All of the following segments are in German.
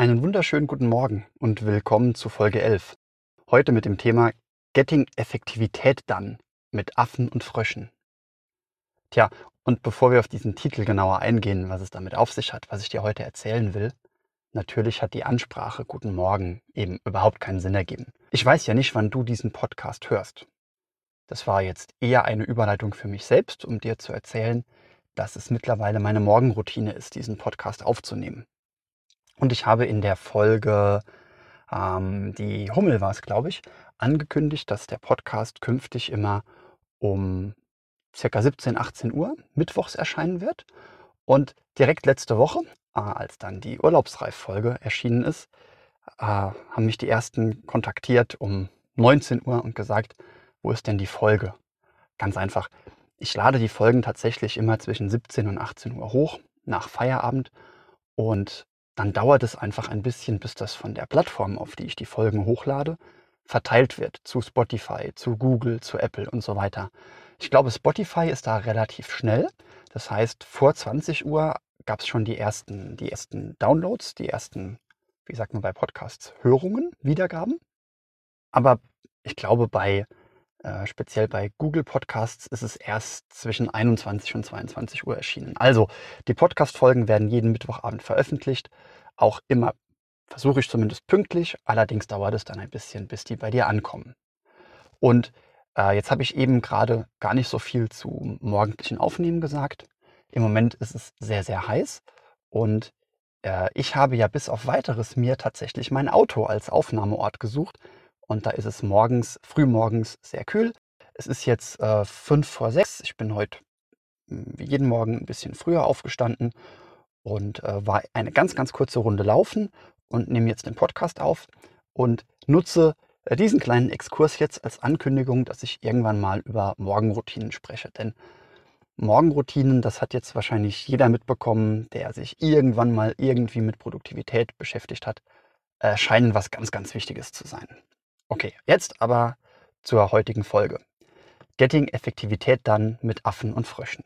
Einen wunderschönen guten Morgen und willkommen zu Folge 11. Heute mit dem Thema Getting Effektivität Done mit Affen und Fröschen. Tja, und bevor wir auf diesen Titel genauer eingehen, was es damit auf sich hat, was ich dir heute erzählen will, natürlich hat die Ansprache Guten Morgen eben überhaupt keinen Sinn ergeben. Ich weiß ja nicht, wann du diesen Podcast hörst. Das war jetzt eher eine Überleitung für mich selbst, um dir zu erzählen, dass es mittlerweile meine Morgenroutine ist, diesen Podcast aufzunehmen. Und ich habe in der Folge, ähm, die Hummel war es, glaube ich, angekündigt, dass der Podcast künftig immer um circa 17, 18 Uhr mittwochs erscheinen wird. Und direkt letzte Woche, äh, als dann die Urlaubsreif-Folge erschienen ist, äh, haben mich die ersten kontaktiert um 19 Uhr und gesagt, wo ist denn die Folge? Ganz einfach. Ich lade die Folgen tatsächlich immer zwischen 17 und 18 Uhr hoch, nach Feierabend. Und dann dauert es einfach ein bisschen, bis das von der Plattform, auf die ich die Folgen hochlade, verteilt wird zu Spotify, zu Google, zu Apple und so weiter. Ich glaube, Spotify ist da relativ schnell. Das heißt, vor 20 Uhr gab es schon die ersten, die ersten Downloads, die ersten, wie sagt man bei Podcasts, Hörungen, Wiedergaben. Aber ich glaube, bei äh, speziell bei Google Podcasts ist es erst zwischen 21 und 22 Uhr erschienen. Also die Podcast-Folgen werden jeden Mittwochabend veröffentlicht. Auch immer versuche ich zumindest pünktlich. Allerdings dauert es dann ein bisschen, bis die bei dir ankommen. Und äh, jetzt habe ich eben gerade gar nicht so viel zu morgendlichen Aufnehmen gesagt. Im Moment ist es sehr, sehr heiß und äh, ich habe ja bis auf weiteres mir tatsächlich mein Auto als Aufnahmeort gesucht, und da ist es morgens, frühmorgens sehr kühl. Es ist jetzt äh, fünf vor sechs. Ich bin heute hm, wie jeden Morgen ein bisschen früher aufgestanden und äh, war eine ganz, ganz kurze Runde laufen und nehme jetzt den Podcast auf und nutze äh, diesen kleinen Exkurs jetzt als Ankündigung, dass ich irgendwann mal über Morgenroutinen spreche. Denn Morgenroutinen, das hat jetzt wahrscheinlich jeder mitbekommen, der sich irgendwann mal irgendwie mit Produktivität beschäftigt hat, äh, scheinen was ganz, ganz Wichtiges zu sein. Okay, jetzt aber zur heutigen Folge. Getting Effektivität dann mit Affen und Fröschen.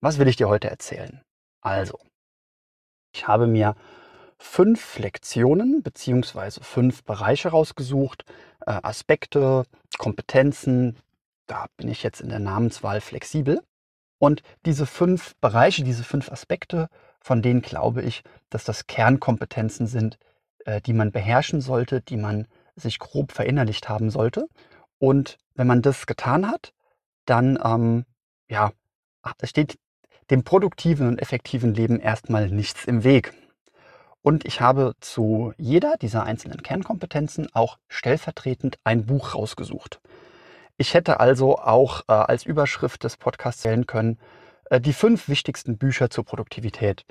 Was will ich dir heute erzählen? Also, ich habe mir fünf Lektionen bzw. fünf Bereiche rausgesucht, äh, Aspekte, Kompetenzen. Da bin ich jetzt in der Namenswahl flexibel. Und diese fünf Bereiche, diese fünf Aspekte, von denen glaube ich, dass das Kernkompetenzen sind, äh, die man beherrschen sollte, die man sich grob verinnerlicht haben sollte. Und wenn man das getan hat, dann ähm, ja, steht dem produktiven und effektiven Leben erstmal nichts im Weg. Und ich habe zu jeder dieser einzelnen Kernkompetenzen auch stellvertretend ein Buch rausgesucht. Ich hätte also auch äh, als Überschrift des Podcasts zählen können, äh, die fünf wichtigsten Bücher zur Produktivität.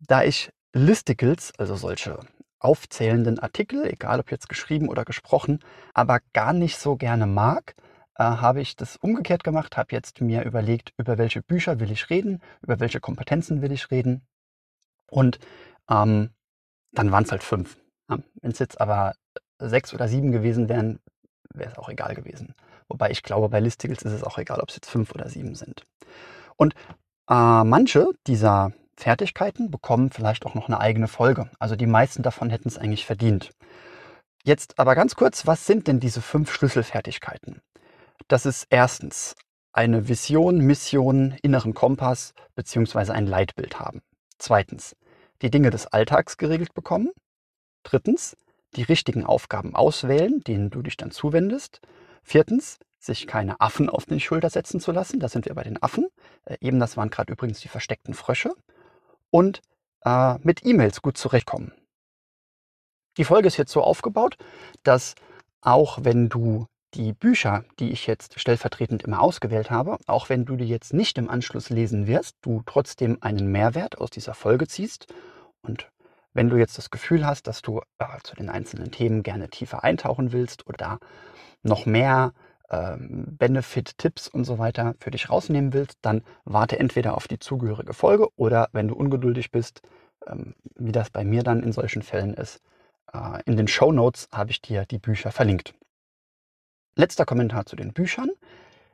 Da ich Listicles, also solche aufzählenden Artikel, egal ob jetzt geschrieben oder gesprochen, aber gar nicht so gerne mag, äh, habe ich das umgekehrt gemacht, habe jetzt mir überlegt, über welche Bücher will ich reden, über welche Kompetenzen will ich reden. Und ähm, dann waren es halt fünf. Ja, Wenn es jetzt aber sechs oder sieben gewesen wären, wäre es auch egal gewesen. Wobei ich glaube, bei Listicles ist es auch egal, ob es jetzt fünf oder sieben sind. Und äh, manche dieser Fertigkeiten bekommen vielleicht auch noch eine eigene Folge. Also die meisten davon hätten es eigentlich verdient. Jetzt aber ganz kurz, was sind denn diese fünf Schlüsselfertigkeiten? Das ist erstens eine Vision, Mission, inneren Kompass bzw. ein Leitbild haben. Zweitens, die Dinge des Alltags geregelt bekommen. Drittens, die richtigen Aufgaben auswählen, denen du dich dann zuwendest. Viertens, sich keine Affen auf den Schulter setzen zu lassen. Da sind wir bei den Affen. Äh, eben das waren gerade übrigens die versteckten Frösche und äh, mit E-Mails gut zurechtkommen. Die Folge ist jetzt so aufgebaut, dass auch wenn du die Bücher, die ich jetzt stellvertretend immer ausgewählt habe, auch wenn du die jetzt nicht im Anschluss lesen wirst, du trotzdem einen Mehrwert aus dieser Folge ziehst. Und wenn du jetzt das Gefühl hast, dass du äh, zu den einzelnen Themen gerne tiefer eintauchen willst oder noch mehr ähm, Benefit, Tipps und so weiter für dich rausnehmen willst, dann warte entweder auf die zugehörige Folge oder wenn du ungeduldig bist, ähm, wie das bei mir dann in solchen Fällen ist, äh, in den Show Notes habe ich dir die Bücher verlinkt. Letzter Kommentar zu den Büchern.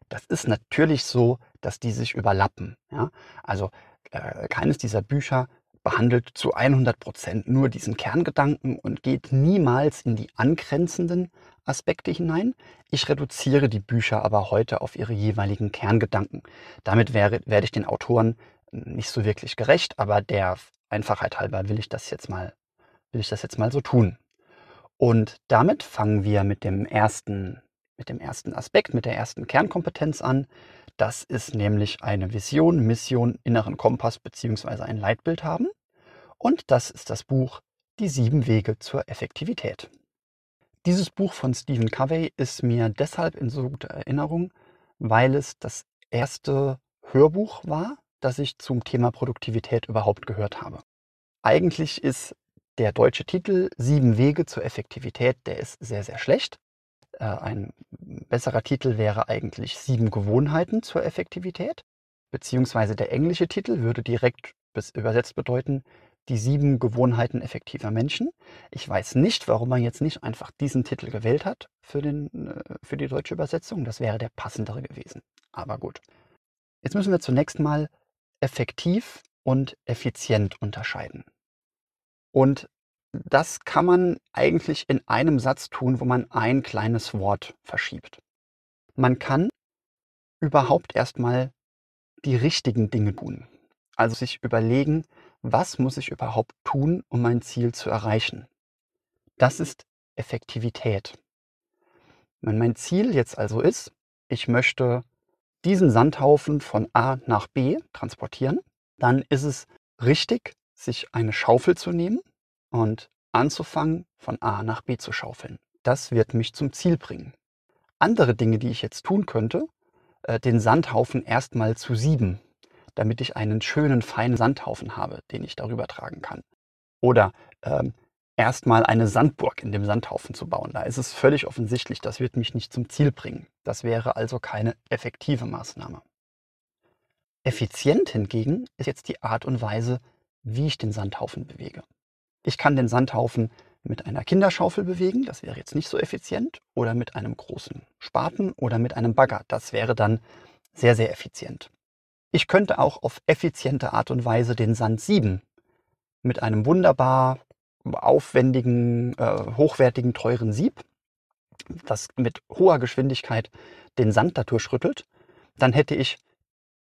Das ist natürlich so, dass die sich überlappen. Ja? Also äh, keines dieser Bücher behandelt zu 100 Prozent nur diesen Kerngedanken und geht niemals in die angrenzenden Aspekte hinein. Ich reduziere die Bücher aber heute auf ihre jeweiligen Kerngedanken. Damit wäre, werde ich den Autoren nicht so wirklich gerecht, aber der Einfachheit halber will ich das jetzt mal, will ich das jetzt mal so tun. Und damit fangen wir mit dem ersten, mit dem ersten Aspekt, mit der ersten Kernkompetenz an. Das ist nämlich eine Vision, Mission, inneren Kompass bzw. ein Leitbild haben. Und das ist das Buch Die sieben Wege zur Effektivität. Dieses Buch von Stephen Covey ist mir deshalb in so guter Erinnerung, weil es das erste Hörbuch war, das ich zum Thema Produktivität überhaupt gehört habe. Eigentlich ist der deutsche Titel Sieben Wege zur Effektivität, der ist sehr, sehr schlecht. Äh, ein besserer Titel wäre eigentlich Sieben Gewohnheiten zur Effektivität, beziehungsweise der englische Titel würde direkt übersetzt bedeuten die sieben Gewohnheiten effektiver Menschen. Ich weiß nicht, warum man jetzt nicht einfach diesen Titel gewählt hat für, den, äh, für die deutsche Übersetzung. Das wäre der passendere gewesen. Aber gut. Jetzt müssen wir zunächst mal effektiv und effizient unterscheiden. Und das kann man eigentlich in einem Satz tun, wo man ein kleines Wort verschiebt. Man kann überhaupt erstmal die richtigen Dinge tun. Also sich überlegen, was muss ich überhaupt tun, um mein Ziel zu erreichen? Das ist Effektivität. Wenn mein Ziel jetzt also ist, ich möchte diesen Sandhaufen von A nach B transportieren, dann ist es richtig, sich eine Schaufel zu nehmen und anzufangen, von A nach B zu schaufeln. Das wird mich zum Ziel bringen. Andere Dinge, die ich jetzt tun könnte, äh, den Sandhaufen erstmal zu sieben damit ich einen schönen, feinen Sandhaufen habe, den ich darüber tragen kann. Oder ähm, erstmal eine Sandburg in dem Sandhaufen zu bauen. Da ist es völlig offensichtlich, das wird mich nicht zum Ziel bringen. Das wäre also keine effektive Maßnahme. Effizient hingegen ist jetzt die Art und Weise, wie ich den Sandhaufen bewege. Ich kann den Sandhaufen mit einer Kinderschaufel bewegen, das wäre jetzt nicht so effizient, oder mit einem großen Spaten oder mit einem Bagger, das wäre dann sehr, sehr effizient. Ich könnte auch auf effiziente Art und Weise den Sand sieben mit einem wunderbar aufwendigen, äh, hochwertigen, teuren Sieb, das mit hoher Geschwindigkeit den Sand dadurch rüttelt. Dann hätte ich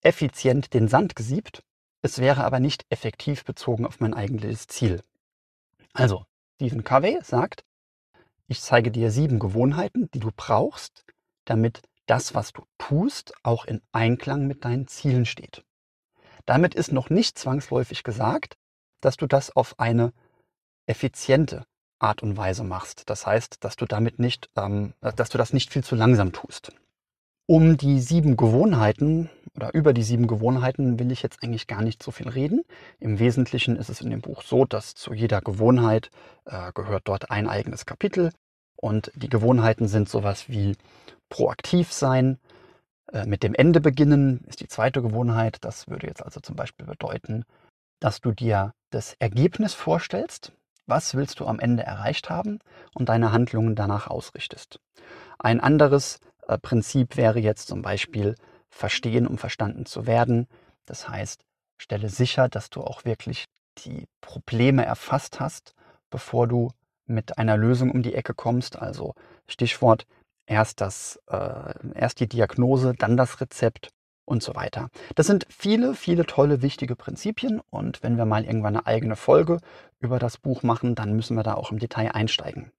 effizient den Sand gesiebt. Es wäre aber nicht effektiv bezogen auf mein eigentliches Ziel. Also, Stephen Covey sagt, ich zeige dir sieben Gewohnheiten, die du brauchst, damit das, was du tust, auch in Einklang mit deinen Zielen steht. Damit ist noch nicht zwangsläufig gesagt, dass du das auf eine effiziente Art und Weise machst. Das heißt, dass du damit nicht, ähm, dass du das nicht viel zu langsam tust. Um die sieben Gewohnheiten oder über die sieben Gewohnheiten will ich jetzt eigentlich gar nicht so viel reden. Im Wesentlichen ist es in dem Buch so, dass zu jeder Gewohnheit äh, gehört dort ein eigenes Kapitel. Und die Gewohnheiten sind sowas wie proaktiv sein, äh, mit dem Ende beginnen ist die zweite Gewohnheit. Das würde jetzt also zum Beispiel bedeuten, dass du dir das Ergebnis vorstellst, was willst du am Ende erreicht haben und deine Handlungen danach ausrichtest. Ein anderes äh, Prinzip wäre jetzt zum Beispiel verstehen, um verstanden zu werden. Das heißt, stelle sicher, dass du auch wirklich die Probleme erfasst hast, bevor du mit einer Lösung um die Ecke kommst. Also Stichwort erst, das, äh, erst die Diagnose, dann das Rezept und so weiter. Das sind viele, viele tolle, wichtige Prinzipien und wenn wir mal irgendwann eine eigene Folge über das Buch machen, dann müssen wir da auch im Detail einsteigen.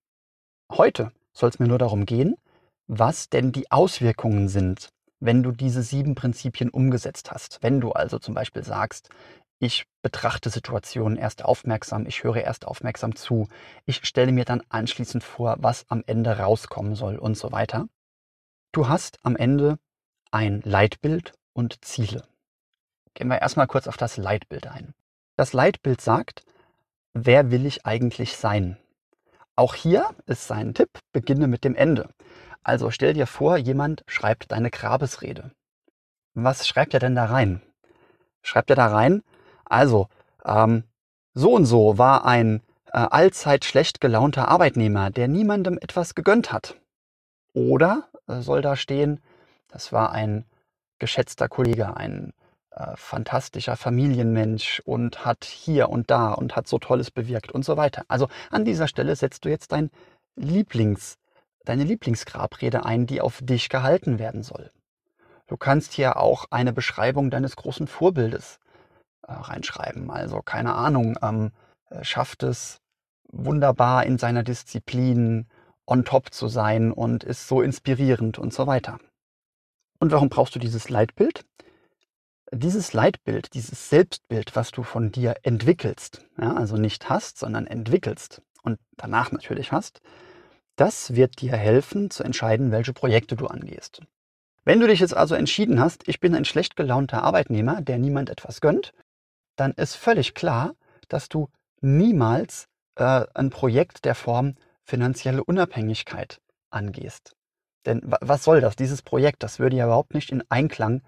Heute soll es mir nur darum gehen, was denn die Auswirkungen sind, wenn du diese sieben Prinzipien umgesetzt hast. Wenn du also zum Beispiel sagst, ich betrachte Situationen erst aufmerksam, ich höre erst aufmerksam zu, ich stelle mir dann anschließend vor, was am Ende rauskommen soll und so weiter. Du hast am Ende ein Leitbild und Ziele. Gehen wir erstmal kurz auf das Leitbild ein. Das Leitbild sagt, wer will ich eigentlich sein? Auch hier ist sein Tipp, beginne mit dem Ende. Also stell dir vor, jemand schreibt deine Grabesrede. Was schreibt er denn da rein? Schreibt er da rein, also, ähm, so und so war ein äh, allzeit schlecht gelaunter Arbeitnehmer, der niemandem etwas gegönnt hat. Oder äh, soll da stehen, das war ein geschätzter Kollege, ein äh, fantastischer Familienmensch und hat hier und da und hat so Tolles bewirkt und so weiter. Also an dieser Stelle setzt du jetzt dein Lieblings, deine Lieblingsgrabrede ein, die auf dich gehalten werden soll. Du kannst hier auch eine Beschreibung deines großen Vorbildes äh, reinschreiben. Also keine Ahnung, ähm, äh, schafft es wunderbar in seiner Disziplin on top zu sein und ist so inspirierend und so weiter. Und warum brauchst du dieses Leitbild? Dieses Leitbild, dieses Selbstbild, was du von dir entwickelst, ja, also nicht hast, sondern entwickelst und danach natürlich hast, das wird dir helfen zu entscheiden, welche Projekte du angehst. Wenn du dich jetzt also entschieden hast, ich bin ein schlecht gelaunter Arbeitnehmer, der niemand etwas gönnt, dann ist völlig klar, dass du niemals äh, ein Projekt der Form finanzielle Unabhängigkeit angehst. Denn was soll das? Dieses Projekt, das würde ja überhaupt nicht in Einklang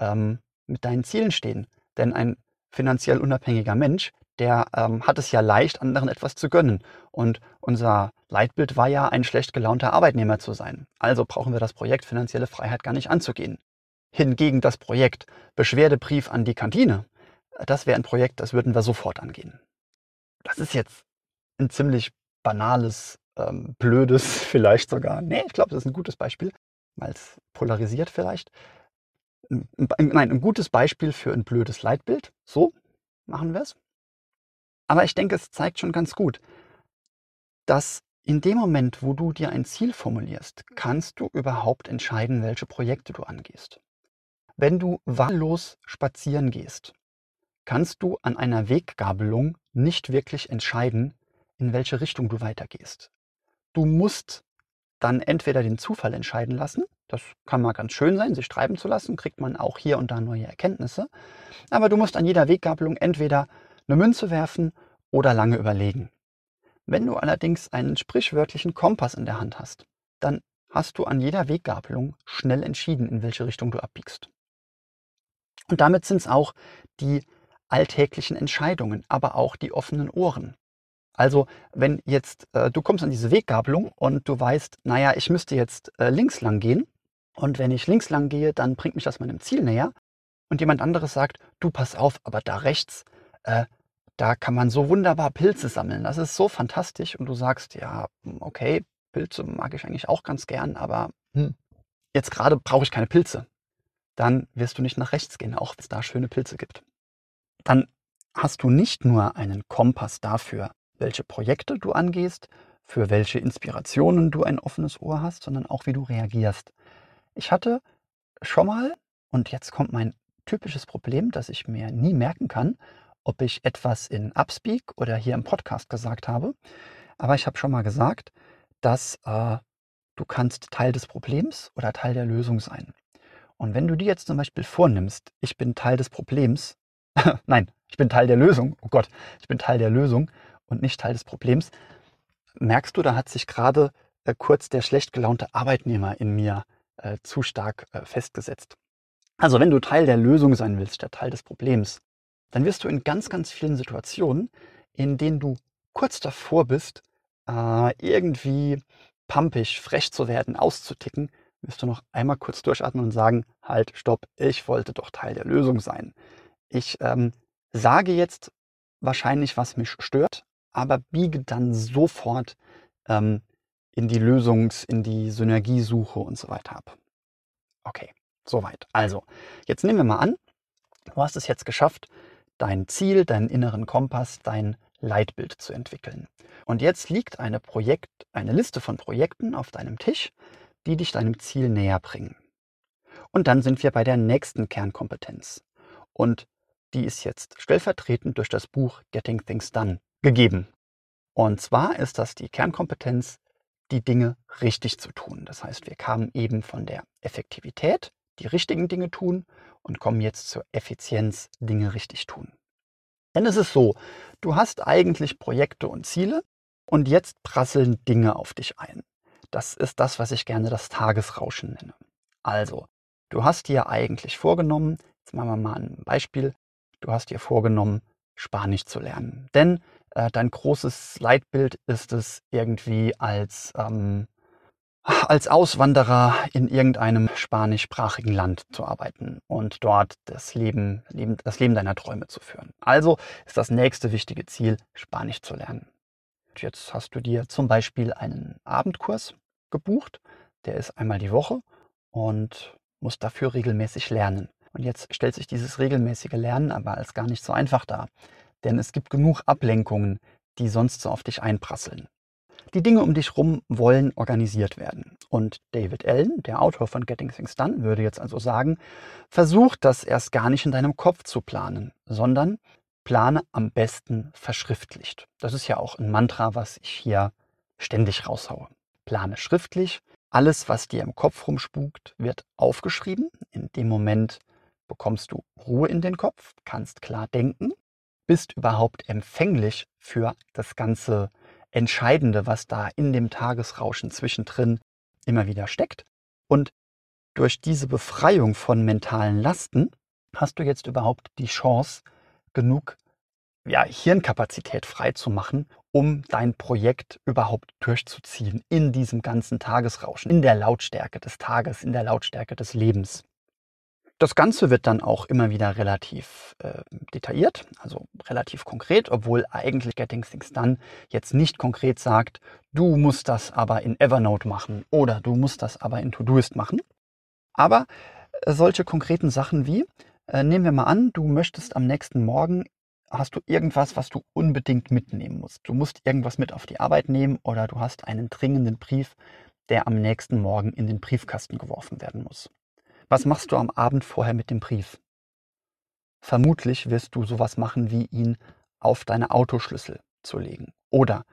ähm, mit deinen Zielen stehen. Denn ein finanziell unabhängiger Mensch, der ähm, hat es ja leicht, anderen etwas zu gönnen. Und unser Leitbild war ja, ein schlecht gelaunter Arbeitnehmer zu sein. Also brauchen wir das Projekt finanzielle Freiheit gar nicht anzugehen. Hingegen das Projekt Beschwerdebrief an die Kantine, das wäre ein Projekt, das würden wir sofort angehen. Das ist jetzt ein ziemlich banales, ähm, blödes vielleicht sogar. Nee, ich glaube, das ist ein gutes Beispiel, weil es polarisiert vielleicht. Nein, ein gutes Beispiel für ein blödes Leitbild. So machen wir es. Aber ich denke, es zeigt schon ganz gut, dass in dem Moment, wo du dir ein Ziel formulierst, kannst du überhaupt entscheiden, welche Projekte du angehst. Wenn du wahllos spazieren gehst, kannst du an einer Weggabelung nicht wirklich entscheiden, in welche Richtung du weitergehst. Du musst dann entweder den Zufall entscheiden lassen, das kann mal ganz schön sein, sich treiben zu lassen, kriegt man auch hier und da neue Erkenntnisse, aber du musst an jeder Weggabelung entweder eine Münze werfen oder lange überlegen. Wenn du allerdings einen sprichwörtlichen Kompass in der Hand hast, dann hast du an jeder Weggabelung schnell entschieden, in welche Richtung du abbiegst. Und damit sind es auch die alltäglichen Entscheidungen, aber auch die offenen Ohren. Also wenn jetzt äh, du kommst an diese Weggabelung und du weißt, naja, ich müsste jetzt äh, links lang gehen und wenn ich links lang gehe, dann bringt mich das meinem Ziel näher und jemand anderes sagt, du pass auf, aber da rechts, äh, da kann man so wunderbar Pilze sammeln. Das ist so fantastisch und du sagst, ja, hm, okay, Pilze mag ich eigentlich auch ganz gern, aber hm, jetzt gerade brauche ich keine Pilze. Dann wirst du nicht nach rechts gehen, auch wenn es da schöne Pilze gibt. Dann hast du nicht nur einen Kompass dafür, welche Projekte du angehst, für welche Inspirationen du ein offenes Ohr hast, sondern auch wie du reagierst. Ich hatte schon mal, und jetzt kommt mein typisches Problem, dass ich mir nie merken kann, ob ich etwas in Upspeak oder hier im Podcast gesagt habe. Aber ich habe schon mal gesagt, dass äh, du kannst Teil des Problems oder Teil der Lösung sein. Und wenn du dir jetzt zum Beispiel vornimmst, ich bin Teil des Problems, nein, ich bin Teil der Lösung, oh Gott, ich bin Teil der Lösung und nicht Teil des Problems. Merkst du, da hat sich gerade äh, kurz der schlecht gelaunte Arbeitnehmer in mir äh, zu stark äh, festgesetzt. Also wenn du Teil der Lösung sein willst, der Teil des Problems, dann wirst du in ganz, ganz vielen Situationen, in denen du kurz davor bist, äh, irgendwie pampig, frech zu werden, auszuticken, wirst du noch einmal kurz durchatmen und sagen, halt, stopp, ich wollte doch Teil der Lösung sein. Ich ähm, sage jetzt wahrscheinlich, was mich stört, aber biege dann sofort ähm, in die Lösungs-, in die Synergiesuche und so weiter ab. Okay, soweit. Also, jetzt nehmen wir mal an, du hast es jetzt geschafft, dein Ziel, deinen inneren Kompass, dein Leitbild zu entwickeln. Und jetzt liegt eine Projekt, eine Liste von Projekten auf deinem Tisch, die dich deinem Ziel näher bringen. Und dann sind wir bei der nächsten Kernkompetenz. Und die ist jetzt stellvertretend durch das Buch Getting Things Done gegeben. Und zwar ist das die Kernkompetenz, die Dinge richtig zu tun. Das heißt, wir kamen eben von der Effektivität, die richtigen Dinge tun, und kommen jetzt zur Effizienz, Dinge richtig tun. Denn es ist so, du hast eigentlich Projekte und Ziele und jetzt prasseln Dinge auf dich ein. Das ist das, was ich gerne das Tagesrauschen nenne. Also, du hast dir eigentlich vorgenommen, jetzt machen wir mal ein Beispiel, du hast dir vorgenommen, Spanisch zu lernen. Denn äh, dein großes Leitbild ist es irgendwie als, ähm, als Auswanderer in irgendeinem spanischsprachigen Land zu arbeiten und dort das Leben, Leben, das Leben deiner Träume zu führen. Also ist das nächste wichtige Ziel, Spanisch zu lernen. Jetzt hast du dir zum Beispiel einen Abendkurs gebucht, der ist einmal die Woche und musst dafür regelmäßig lernen. Und jetzt stellt sich dieses regelmäßige Lernen aber als gar nicht so einfach dar, denn es gibt genug Ablenkungen, die sonst so auf dich einprasseln. Die Dinge um dich rum wollen organisiert werden. Und David Allen, der Autor von Getting Things Done, würde jetzt also sagen, versuch das erst gar nicht in deinem Kopf zu planen, sondern plane am besten verschriftlicht. Das ist ja auch ein Mantra, was ich hier ständig raushaue. Plane schriftlich. Alles, was dir im Kopf rumspukt, wird aufgeschrieben. In dem Moment bekommst du Ruhe in den Kopf, kannst klar denken, bist überhaupt empfänglich für das ganze Entscheidende, was da in dem Tagesrauschen zwischendrin immer wieder steckt. Und durch diese Befreiung von mentalen Lasten hast du jetzt überhaupt die Chance, genug ja, Hirnkapazität freizumachen, um dein Projekt überhaupt durchzuziehen in diesem ganzen Tagesrauschen, in der Lautstärke des Tages, in der Lautstärke des Lebens. Das Ganze wird dann auch immer wieder relativ äh, detailliert, also relativ konkret, obwohl eigentlich Getting Things Done jetzt nicht konkret sagt, du musst das aber in Evernote machen oder du musst das aber in Todoist machen. Aber äh, solche konkreten Sachen wie, äh, nehmen wir mal an, du möchtest am nächsten Morgen, hast du irgendwas, was du unbedingt mitnehmen musst. Du musst irgendwas mit auf die Arbeit nehmen oder du hast einen dringenden Brief, der am nächsten Morgen in den Briefkasten geworfen werden muss. Was machst du am Abend vorher mit dem Brief? Vermutlich wirst du sowas machen, wie ihn auf deine Autoschlüssel zu legen. Oder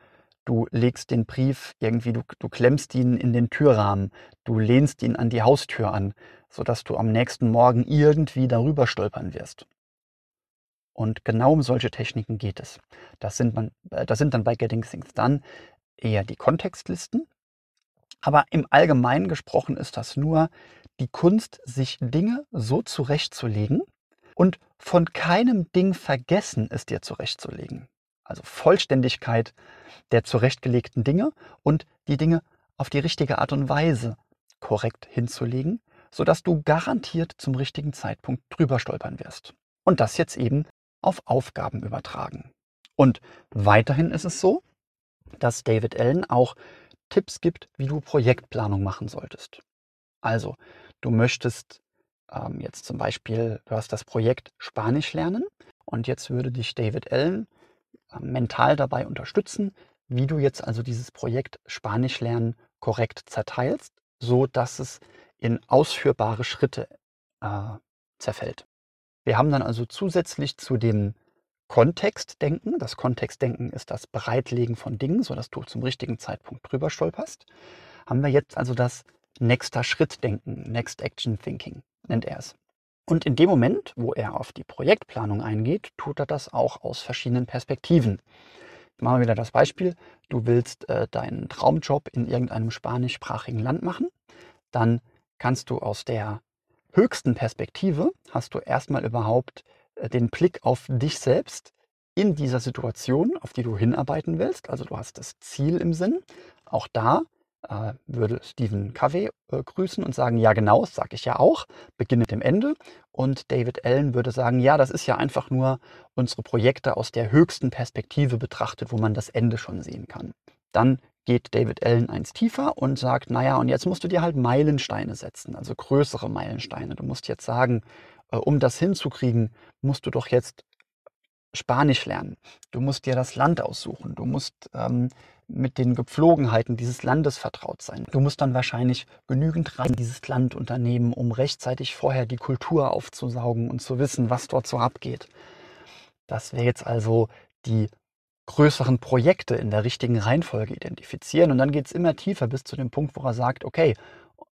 du legst den Brief irgendwie, du, du klemmst ihn in den Türrahmen, du lehnst ihn an die Haustür an, sodass du am nächsten Morgen irgendwie darüber stolpern wirst. Und genau um solche Techniken geht es. Das sind, man, äh, das sind dann bei Getting Things Done eher die Kontextlisten. Aber im Allgemeinen gesprochen ist das nur die Kunst, sich Dinge so zurechtzulegen und von keinem Ding vergessen, es dir zurechtzulegen. Also Vollständigkeit der zurechtgelegten Dinge und die Dinge auf die richtige Art und Weise korrekt hinzulegen, sodass du garantiert zum richtigen Zeitpunkt drüber stolpern wirst. Und das jetzt eben auf Aufgaben übertragen. Und weiterhin ist es so, dass David Allen auch Tipps gibt, wie du Projektplanung machen solltest. Also, du möchtest ähm, jetzt zum Beispiel, du hast das Projekt Spanisch lernen und jetzt würde dich David Allen äh, mental dabei unterstützen, wie du jetzt also dieses Projekt Spanisch lernen korrekt zerteilst, so dass es in ausführbare Schritte äh, zerfällt. Wir haben dann also zusätzlich zu dem Kontextdenken, das Kontextdenken ist das Bereitlegen von Dingen, sodass du zum richtigen Zeitpunkt drüber stolperst, haben wir jetzt also das nächster Schritt denken, Next Action Thinking nennt er es. Und in dem Moment, wo er auf die Projektplanung eingeht, tut er das auch aus verschiedenen Perspektiven. Machen wir wieder das Beispiel, du willst äh, deinen Traumjob in irgendeinem spanischsprachigen Land machen, dann kannst du aus der höchsten Perspektive, hast du erstmal überhaupt äh, den Blick auf dich selbst in dieser Situation, auf die du hinarbeiten willst. Also du hast das Ziel im Sinn. Auch da äh, würde Stephen Covey äh, grüßen und sagen, ja genau, das sage ich ja auch, beginne mit dem Ende. Und David Allen würde sagen, ja, das ist ja einfach nur unsere Projekte aus der höchsten Perspektive betrachtet, wo man das Ende schon sehen kann. Dann geht David Allen eins tiefer und sagt, naja, und jetzt musst du dir halt Meilensteine setzen, also größere Meilensteine. Du musst jetzt sagen, äh, um das hinzukriegen, musst du doch jetzt Spanisch lernen. Du musst dir das Land aussuchen. Du musst ähm, mit den Gepflogenheiten dieses Landes vertraut sein. Du musst dann wahrscheinlich genügend Reisen in dieses Land unternehmen, um rechtzeitig vorher die Kultur aufzusaugen und zu wissen, was dort so abgeht. Das wäre jetzt also die größeren Projekte in der richtigen Reihenfolge identifizieren. Und dann geht es immer tiefer bis zu dem Punkt, wo er sagt, okay,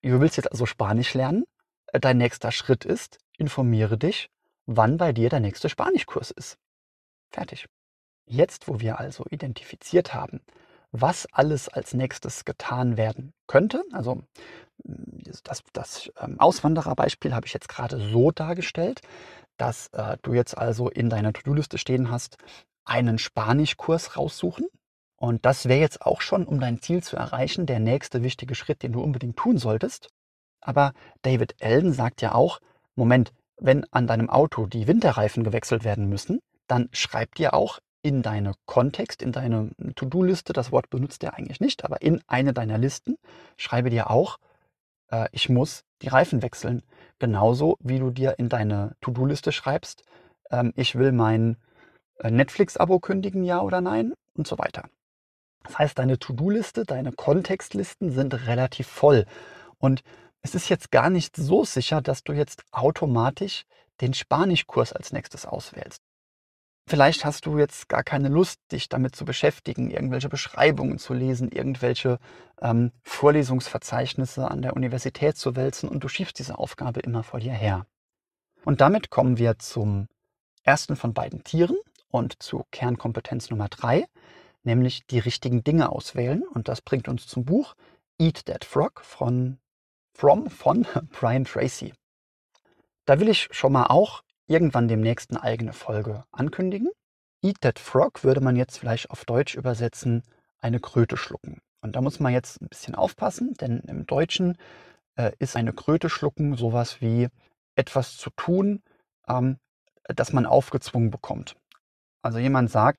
du willst jetzt also Spanisch lernen. Äh, dein nächster Schritt ist, informiere dich, wann bei dir der nächste Spanischkurs ist. Fertig. Jetzt, wo wir also identifiziert haben, was alles als nächstes getan werden könnte. Also hm, das, das ähm, Auswandererbeispiel habe ich jetzt gerade so dargestellt, dass äh, du jetzt also in deiner To-Do-Liste stehen hast, einen Spanischkurs raussuchen. Und das wäre jetzt auch schon, um dein Ziel zu erreichen, der nächste wichtige Schritt, den du unbedingt tun solltest. Aber David Allen sagt ja auch, Moment, wenn an deinem Auto die Winterreifen gewechselt werden müssen, dann schreib dir auch in deine Kontext, in deine To-Do-Liste, das Wort benutzt er eigentlich nicht, aber in eine deiner Listen, schreibe dir auch, äh, ich muss die Reifen wechseln. Genauso wie du dir in deine To-Do-Liste schreibst, ähm, ich will mein äh, Netflix-Abo kündigen, ja oder nein und so weiter. Das heißt, deine To-Do-Liste, deine Kontextlisten sind relativ voll. Und es ist jetzt gar nicht so sicher, dass du jetzt automatisch den Spanischkurs als nächstes auswählst. Vielleicht hast du jetzt gar keine Lust, dich damit zu beschäftigen, irgendwelche Beschreibungen zu lesen, irgendwelche ähm, Vorlesungsverzeichnisse an der Universität zu wälzen und du schiebst diese Aufgabe immer vor dir her. Und damit kommen wir zum ersten von beiden Tieren und zu Kernkompetenz Nummer drei, nämlich die richtigen Dinge auswählen. Und das bringt uns zum Buch Eat That Frog von, from, von Brian Tracy. Da will ich schon mal auch irgendwann demnächst eine eigene Folge ankündigen. Eat that frog würde man jetzt vielleicht auf Deutsch übersetzen, eine Kröte schlucken. Und da muss man jetzt ein bisschen aufpassen, denn im Deutschen äh, ist eine Kröte schlucken sowas wie etwas zu tun, ähm, das man aufgezwungen bekommt. Also jemand sagt,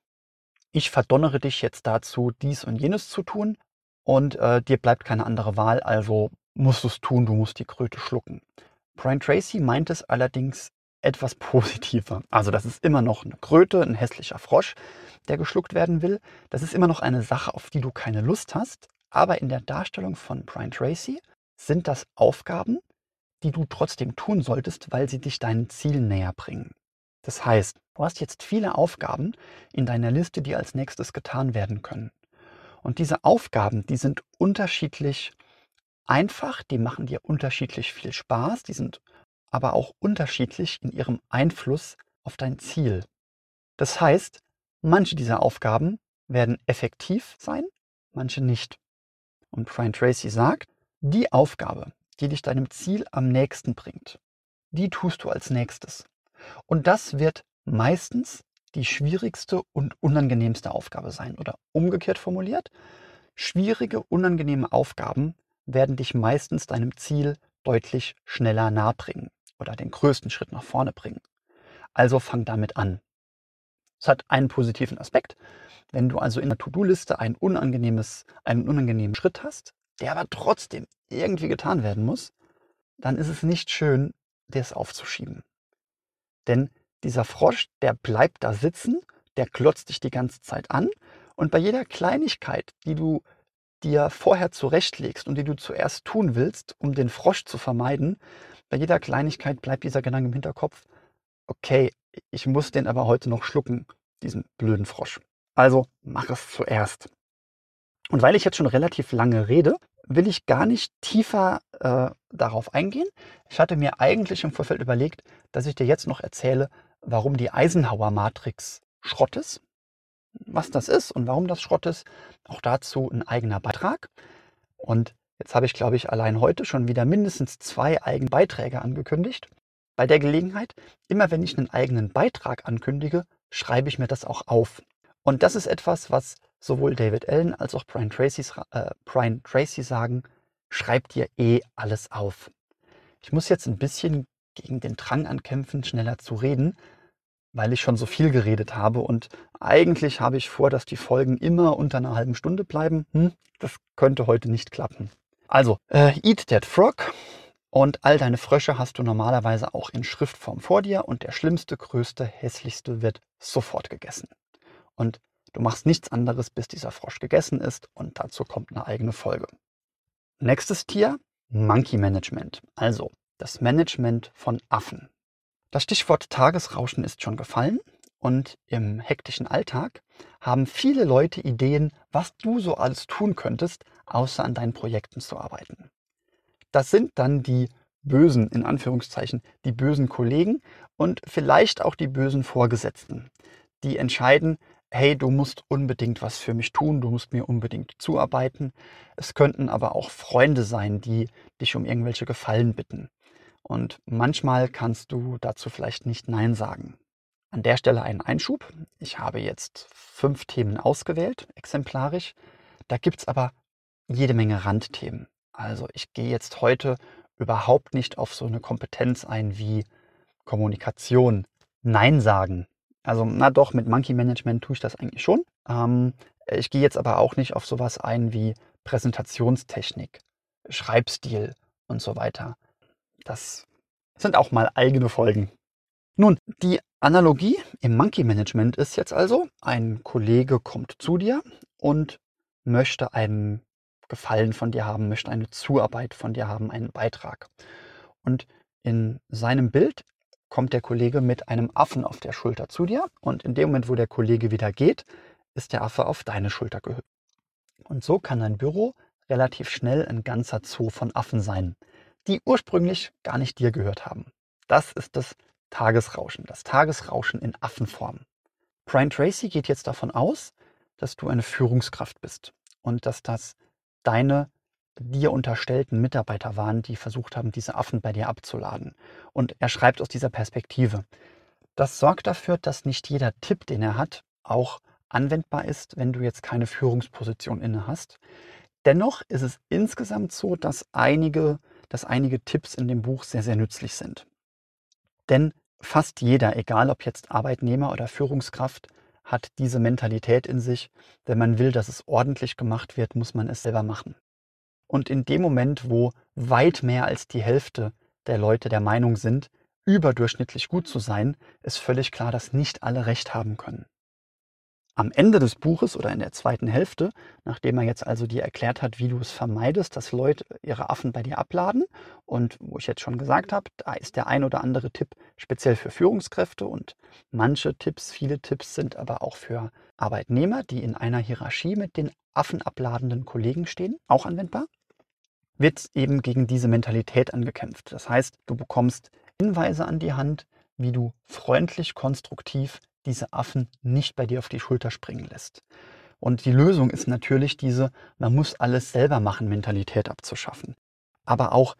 ich verdonnere dich jetzt dazu, dies und jenes zu tun und äh, dir bleibt keine andere Wahl, also musst du es tun, du musst die Kröte schlucken. Brian Tracy meint es allerdings etwas positiver. Also das ist immer noch eine Kröte, ein hässlicher Frosch, der geschluckt werden will. Das ist immer noch eine Sache, auf die du keine Lust hast. Aber in der Darstellung von Brian Tracy sind das Aufgaben, die du trotzdem tun solltest, weil sie dich deinen Zielen näher bringen. Das heißt, du hast jetzt viele Aufgaben in deiner Liste, die als nächstes getan werden können. Und diese Aufgaben, die sind unterschiedlich einfach, die machen dir unterschiedlich viel Spaß, die sind aber auch unterschiedlich in ihrem Einfluss auf dein Ziel. Das heißt, manche dieser Aufgaben werden effektiv sein, manche nicht. Und Brian Tracy sagt, die Aufgabe, die dich deinem Ziel am nächsten bringt, die tust du als nächstes. Und das wird meistens die schwierigste und unangenehmste Aufgabe sein. Oder umgekehrt formuliert, schwierige, unangenehme Aufgaben werden dich meistens deinem Ziel deutlich schneller nahe bringen oder den größten Schritt nach vorne bringen. Also fang damit an. Es hat einen positiven Aspekt. Wenn du also in der To-Do-Liste ein unangenehmes, einen unangenehmen Schritt hast, der aber trotzdem irgendwie getan werden muss, dann ist es nicht schön, das aufzuschieben. Denn dieser Frosch, der bleibt da sitzen, der klotzt dich die ganze Zeit an und bei jeder Kleinigkeit, die du dir vorher zurechtlegst und die du zuerst tun willst, um den Frosch zu vermeiden, bei jeder Kleinigkeit bleibt dieser Gedanke im Hinterkopf, okay, ich muss den aber heute noch schlucken, diesen blöden Frosch. Also mach es zuerst. Und weil ich jetzt schon relativ lange rede, will ich gar nicht tiefer äh, darauf eingehen. Ich hatte mir eigentlich im Vorfeld überlegt, dass ich dir jetzt noch erzähle, warum die Eisenhower-Matrix Schrott ist, was das ist und warum das Schrott ist. Auch dazu ein eigener Beitrag. Und Jetzt habe ich, glaube ich, allein heute schon wieder mindestens zwei eigene Beiträge angekündigt. Bei der Gelegenheit, immer wenn ich einen eigenen Beitrag ankündige, schreibe ich mir das auch auf. Und das ist etwas, was sowohl David Allen als auch Brian, Tracy's, äh, Brian Tracy sagen, schreib dir eh alles auf. Ich muss jetzt ein bisschen gegen den Drang ankämpfen, schneller zu reden, weil ich schon so viel geredet habe und eigentlich habe ich vor, dass die Folgen immer unter einer halben Stunde bleiben. Hm, das könnte heute nicht klappen. Also, äh, Eat That Frog und all deine Frösche hast du normalerweise auch in Schriftform vor dir und der schlimmste, größte, hässlichste wird sofort gegessen. Und du machst nichts anderes, bis dieser Frosch gegessen ist und dazu kommt eine eigene Folge. Nächstes Tier, Monkey Management, also das Management von Affen. Das Stichwort Tagesrauschen ist schon gefallen und im hektischen Alltag haben viele Leute Ideen, was du so alles tun könntest, außer an deinen Projekten zu arbeiten. Das sind dann die bösen, in Anführungszeichen, die bösen Kollegen und vielleicht auch die bösen Vorgesetzten, die entscheiden, hey, du musst unbedingt was für mich tun, du musst mir unbedingt zuarbeiten. Es könnten aber auch Freunde sein, die dich um irgendwelche Gefallen bitten. Und manchmal kannst du dazu vielleicht nicht Nein sagen. An der Stelle einen Einschub. Ich habe jetzt fünf Themen ausgewählt, exemplarisch. Da gibt es aber jede Menge Randthemen. Also ich gehe jetzt heute überhaupt nicht auf so eine Kompetenz ein wie Kommunikation, Nein sagen. Also na doch, mit Monkey Management tue ich das eigentlich schon. Ähm, ich gehe jetzt aber auch nicht auf sowas ein wie Präsentationstechnik, Schreibstil und so weiter. Das sind auch mal eigene Folgen. Nun, die Analogie im Monkey Management ist jetzt also, ein Kollege kommt zu dir und möchte einen Gefallen von dir haben, möchte eine Zuarbeit von dir haben, einen Beitrag. Und in seinem Bild kommt der Kollege mit einem Affen auf der Schulter zu dir und in dem Moment, wo der Kollege wieder geht, ist der Affe auf deine Schulter gehüpft. Und so kann dein Büro relativ schnell ein ganzer Zoo von Affen sein, die ursprünglich gar nicht dir gehört haben. Das ist das Tagesrauschen, das Tagesrauschen in Affenform. Brian Tracy geht jetzt davon aus, dass du eine Führungskraft bist und dass das deine dir unterstellten Mitarbeiter waren, die versucht haben, diese Affen bei dir abzuladen. Und er schreibt aus dieser Perspektive. Das sorgt dafür, dass nicht jeder Tipp, den er hat, auch anwendbar ist, wenn du jetzt keine Führungsposition inne hast. Dennoch ist es insgesamt so, dass einige, dass einige Tipps in dem Buch sehr, sehr nützlich sind. Denn fast jeder, egal ob jetzt Arbeitnehmer oder Führungskraft, hat diese Mentalität in sich. Wenn man will, dass es ordentlich gemacht wird, muss man es selber machen. Und in dem Moment, wo weit mehr als die Hälfte der Leute der Meinung sind, überdurchschnittlich gut zu sein, ist völlig klar, dass nicht alle recht haben können. Am Ende des Buches oder in der zweiten Hälfte, nachdem er jetzt also dir erklärt hat, wie du es vermeidest, dass Leute ihre Affen bei dir abladen. Und wo ich jetzt schon gesagt habe, da ist der ein oder andere Tipp speziell für Führungskräfte. Und manche Tipps, viele Tipps sind aber auch für Arbeitnehmer, die in einer Hierarchie mit den affenabladenden Kollegen stehen, auch anwendbar, wird eben gegen diese Mentalität angekämpft. Das heißt, du bekommst Hinweise an die Hand, wie du freundlich, konstruktiv diese Affen nicht bei dir auf die Schulter springen lässt. Und die Lösung ist natürlich diese, man muss alles selber machen, Mentalität abzuschaffen. Aber auch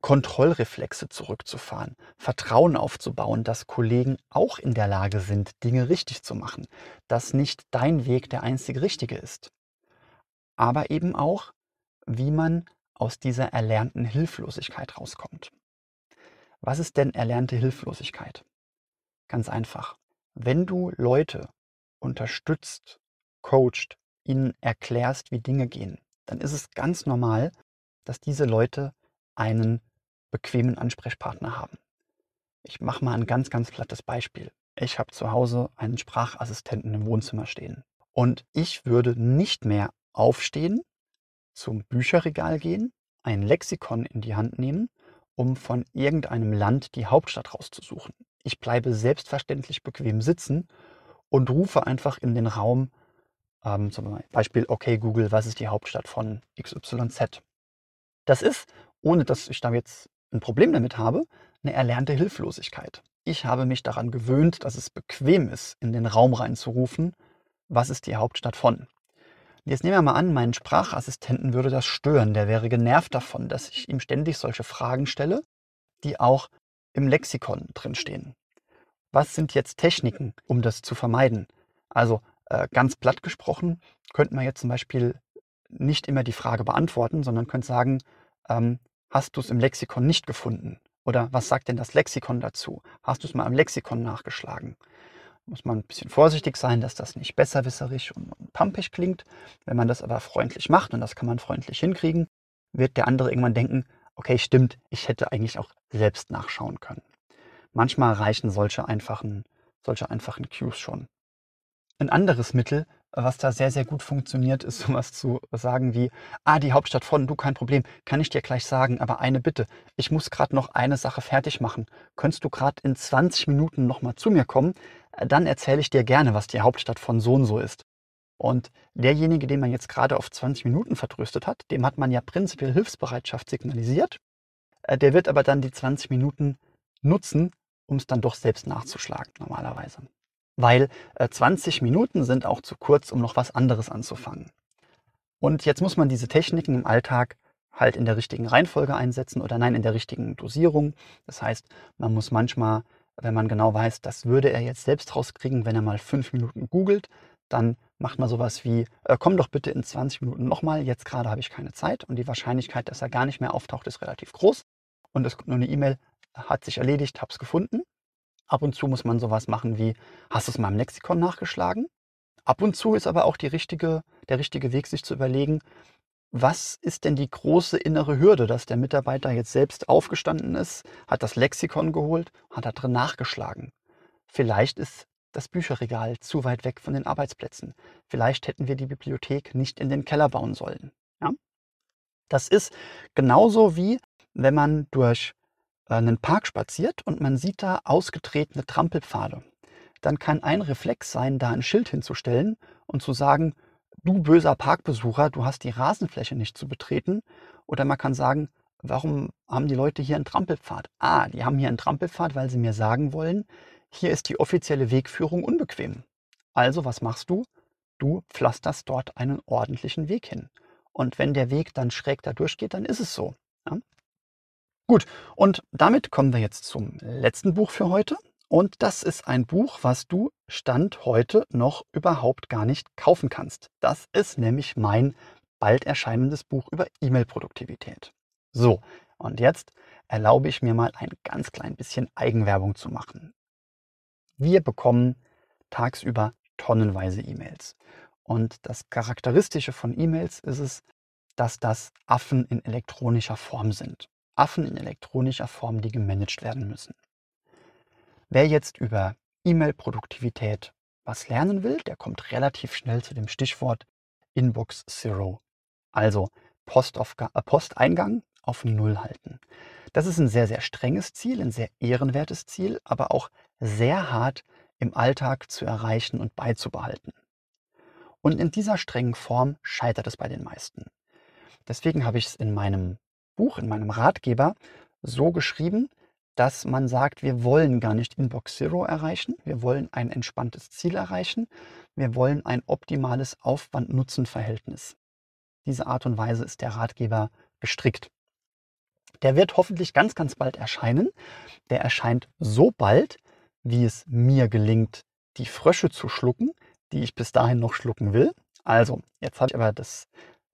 Kontrollreflexe zurückzufahren, Vertrauen aufzubauen, dass Kollegen auch in der Lage sind, Dinge richtig zu machen, dass nicht dein Weg der einzige richtige ist. Aber eben auch, wie man aus dieser erlernten Hilflosigkeit rauskommt. Was ist denn erlernte Hilflosigkeit? Ganz einfach. Wenn du Leute unterstützt, coacht, ihnen erklärst, wie Dinge gehen, dann ist es ganz normal, dass diese Leute einen bequemen Ansprechpartner haben. Ich mache mal ein ganz, ganz plattes Beispiel. Ich habe zu Hause einen Sprachassistenten im Wohnzimmer stehen. Und ich würde nicht mehr aufstehen, zum Bücherregal gehen, ein Lexikon in die Hand nehmen, um von irgendeinem Land die Hauptstadt rauszusuchen. Ich bleibe selbstverständlich bequem sitzen und rufe einfach in den Raum, ähm, zum Beispiel, okay Google, was ist die Hauptstadt von XYZ? Das ist, ohne dass ich da jetzt ein Problem damit habe, eine erlernte Hilflosigkeit. Ich habe mich daran gewöhnt, dass es bequem ist, in den Raum reinzurufen, was ist die Hauptstadt von? Jetzt nehmen wir mal an, meinen Sprachassistenten würde das stören. Der wäre genervt davon, dass ich ihm ständig solche Fragen stelle, die auch im Lexikon drinstehen. Was sind jetzt Techniken, um das zu vermeiden? Also äh, ganz platt gesprochen, könnte man jetzt zum Beispiel nicht immer die Frage beantworten, sondern könnte sagen, ähm, hast du es im Lexikon nicht gefunden? Oder was sagt denn das Lexikon dazu? Hast du es mal im Lexikon nachgeschlagen? Muss man ein bisschen vorsichtig sein, dass das nicht besserwisserisch und, und pampig klingt. Wenn man das aber freundlich macht, und das kann man freundlich hinkriegen, wird der andere irgendwann denken, okay, stimmt, ich hätte eigentlich auch selbst nachschauen können. Manchmal reichen solche einfachen, solche einfachen Cues schon. Ein anderes Mittel, was da sehr, sehr gut funktioniert, ist sowas zu sagen wie, ah, die Hauptstadt von, du kein Problem, kann ich dir gleich sagen, aber eine Bitte, ich muss gerade noch eine Sache fertig machen. Könntest du gerade in 20 Minuten nochmal zu mir kommen? Dann erzähle ich dir gerne, was die Hauptstadt von so und so ist. Und derjenige, den man jetzt gerade auf 20 Minuten vertröstet hat, dem hat man ja prinzipiell Hilfsbereitschaft signalisiert. Äh, der wird aber dann die 20 Minuten nutzen, um es dann doch selbst nachzuschlagen normalerweise. Weil äh, 20 Minuten sind auch zu kurz, um noch was anderes anzufangen. Und jetzt muss man diese Techniken im Alltag halt in der richtigen Reihenfolge einsetzen oder nein, in der richtigen Dosierung. Das heißt, man muss manchmal wenn man genau weiß, das würde er jetzt selbst rauskriegen, wenn er mal fünf Minuten googelt, dann macht man sowas wie, äh, komm doch bitte in 20 Minuten nochmal, jetzt gerade habe ich keine Zeit und die Wahrscheinlichkeit, dass er gar nicht mehr auftaucht, ist relativ groß und es kommt nur eine E-Mail, hat sich erledigt, hab's gefunden. Ab und zu muss man sowas machen wie, hast du es mal im Lexikon nachgeschlagen? Ab und zu ist aber auch richtige, der richtige Weg, sich zu überlegen, was ist denn die große innere Hürde, dass der Mitarbeiter jetzt selbst aufgestanden ist, hat das Lexikon geholt, hat da drin nachgeschlagen. Vielleicht ist das Bücherregal zu weit weg von den Arbeitsplätzen. Vielleicht hätten wir die Bibliothek nicht in den Keller bauen sollen. Ja? Das ist genauso wie, wenn man durch äh, einen Park spaziert und man sieht da ausgetretene Trampelpfade. Dann kann ein Reflex sein, da ein Schild hinzustellen und zu sagen, du böser Parkbesucher, du hast die Rasenfläche nicht zu betreten. Oder man kann sagen, warum haben die Leute hier einen Trampelpfad? Ah, die haben hier einen Trampelpfad, weil sie mir sagen wollen, hier ist die offizielle Wegführung unbequem. Also was machst du? Du pflasterst dort einen ordentlichen Weg hin. Und wenn der Weg dann schräg da durchgeht, dann ist es so. Ja? Gut, und damit kommen wir jetzt zum letzten Buch für heute. Und das ist ein Buch, was du Stand heute noch überhaupt gar nicht kaufen kannst. Das ist nämlich mein bald erscheinendes Buch über E-Mail-Produktivität. So, und jetzt erlaube ich mir mal ein ganz klein bisschen Eigenwerbung zu machen. Wir bekommen tagsüber tonnenweise E-Mails. Und das Charakteristische von E-Mails ist es, dass das Affen in elektronischer Form sind. Affen in elektronischer Form, die gemanagt werden müssen. Wer jetzt über E-Mail-Produktivität was lernen will, der kommt relativ schnell zu dem Stichwort Inbox Zero. Also äh, Posteingang auf Null halten. Das ist ein sehr, sehr strenges Ziel, ein sehr ehrenwertes Ziel, aber auch sehr hart im Alltag zu erreichen und beizubehalten. Und in dieser strengen Form scheitert es bei den meisten. Deswegen habe ich es in meinem Buch, in meinem Ratgeber so geschrieben, dass man sagt, wir wollen gar nicht Inbox Zero erreichen, wir wollen ein entspanntes Ziel erreichen, wir wollen ein optimales Aufwand-Nutzen-Verhältnis. Diese Art und Weise ist der Ratgeber gestrickt. Der wird hoffentlich ganz, ganz bald erscheinen. Der erscheint so bald, wie es mir gelingt, die Frösche zu schlucken, die ich bis dahin noch schlucken will. Also, jetzt habe ich aber das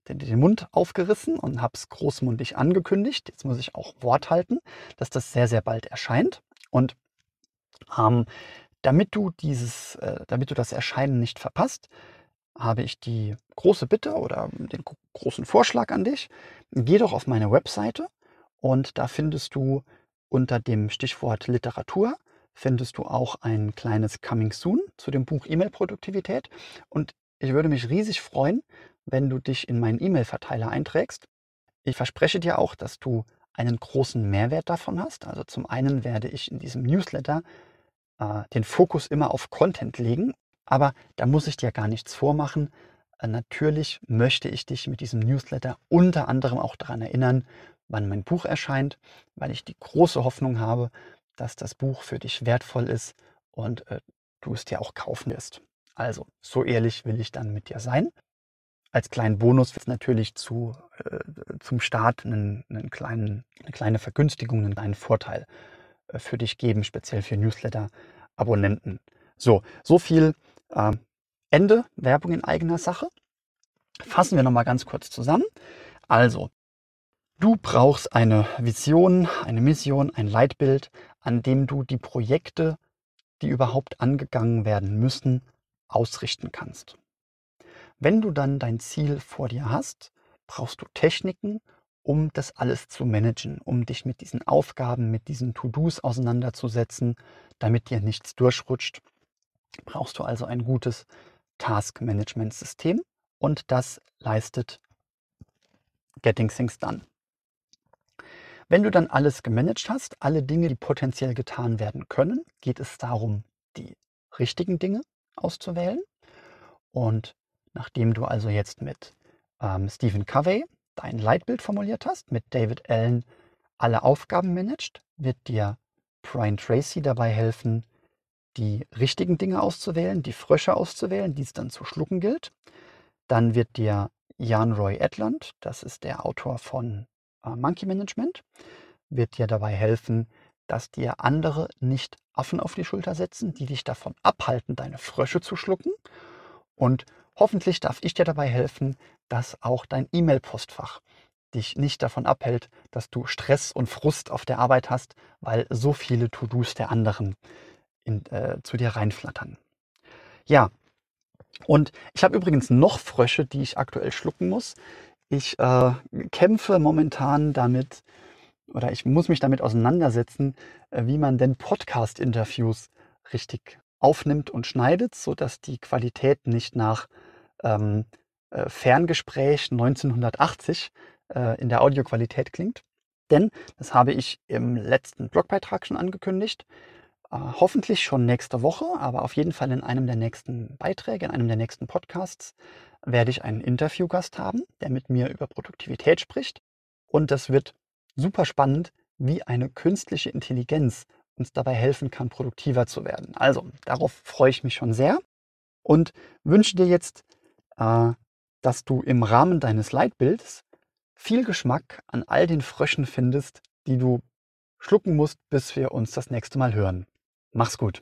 den Mund aufgerissen und habe es großmundig angekündigt. Jetzt muss ich auch Wort halten, dass das sehr, sehr bald erscheint. Und ähm, damit du dieses, äh, damit du das Erscheinen nicht verpasst, habe ich die große Bitte oder den großen Vorschlag an dich. Geh doch auf meine Webseite und da findest du unter dem Stichwort Literatur findest du auch ein kleines Coming Soon zu dem Buch E-Mail-Produktivität. Und ich würde mich riesig freuen, wenn du dich in meinen E-Mail-Verteiler einträgst. Ich verspreche dir auch, dass du einen großen Mehrwert davon hast. Also zum einen werde ich in diesem Newsletter äh, den Fokus immer auf Content legen, aber da muss ich dir gar nichts vormachen. Äh, natürlich möchte ich dich mit diesem Newsletter unter anderem auch daran erinnern, wann mein Buch erscheint, weil ich die große Hoffnung habe, dass das Buch für dich wertvoll ist und äh, du es dir auch kaufen wirst. Also, so ehrlich will ich dann mit dir sein. Als kleinen Bonus wird es natürlich zu, äh, zum Start einen, einen kleinen, eine kleine Vergünstigung, einen kleinen Vorteil äh, für dich geben, speziell für Newsletter-Abonnenten. So, so viel äh, Ende Werbung in eigener Sache. Fassen wir nochmal ganz kurz zusammen. Also, du brauchst eine Vision, eine Mission, ein Leitbild, an dem du die Projekte, die überhaupt angegangen werden müssen, ausrichten kannst. Wenn du dann dein Ziel vor dir hast, brauchst du Techniken, um das alles zu managen, um dich mit diesen Aufgaben, mit diesen To-Dos auseinanderzusetzen, damit dir nichts durchrutscht. Brauchst du also ein gutes Task-Management-System und das leistet Getting Things Done. Wenn du dann alles gemanagt hast, alle Dinge, die potenziell getan werden können, geht es darum, die richtigen Dinge auszuwählen. Und Nachdem du also jetzt mit ähm, Stephen Covey dein Leitbild formuliert hast, mit David Allen alle Aufgaben managt, wird dir Brian Tracy dabei helfen, die richtigen Dinge auszuwählen, die Frösche auszuwählen, die es dann zu schlucken gilt. Dann wird dir Jan Roy Edland, das ist der Autor von Monkey Management, wird dir dabei helfen, dass dir andere nicht Affen auf die Schulter setzen, die dich davon abhalten, deine Frösche zu schlucken. Und hoffentlich darf ich dir dabei helfen, dass auch dein E-Mail-Postfach dich nicht davon abhält, dass du Stress und Frust auf der Arbeit hast, weil so viele To-Dos der anderen in, äh, zu dir reinflattern. Ja, und ich habe übrigens noch Frösche, die ich aktuell schlucken muss. Ich äh, kämpfe momentan damit, oder ich muss mich damit auseinandersetzen, äh, wie man denn Podcast-Interviews richtig aufnimmt und schneidet, sodass die Qualität nicht nach ähm, äh, Ferngespräch 1980 äh, in der Audioqualität klingt. Denn, das habe ich im letzten Blogbeitrag schon angekündigt, hoffentlich schon nächste Woche, aber auf jeden Fall in einem der nächsten Beiträge, in einem der nächsten Podcasts, werde ich einen Interviewgast haben, der mit mir über Produktivität spricht. Und das wird super spannend, wie eine künstliche Intelligenz uns dabei helfen kann, produktiver zu werden. Also, darauf freue ich mich schon sehr und wünsche dir jetzt, äh, dass du im Rahmen deines Leitbilds viel Geschmack an all den Fröschen findest, die du schlucken musst, bis wir uns das nächste Mal hören. Mach's gut.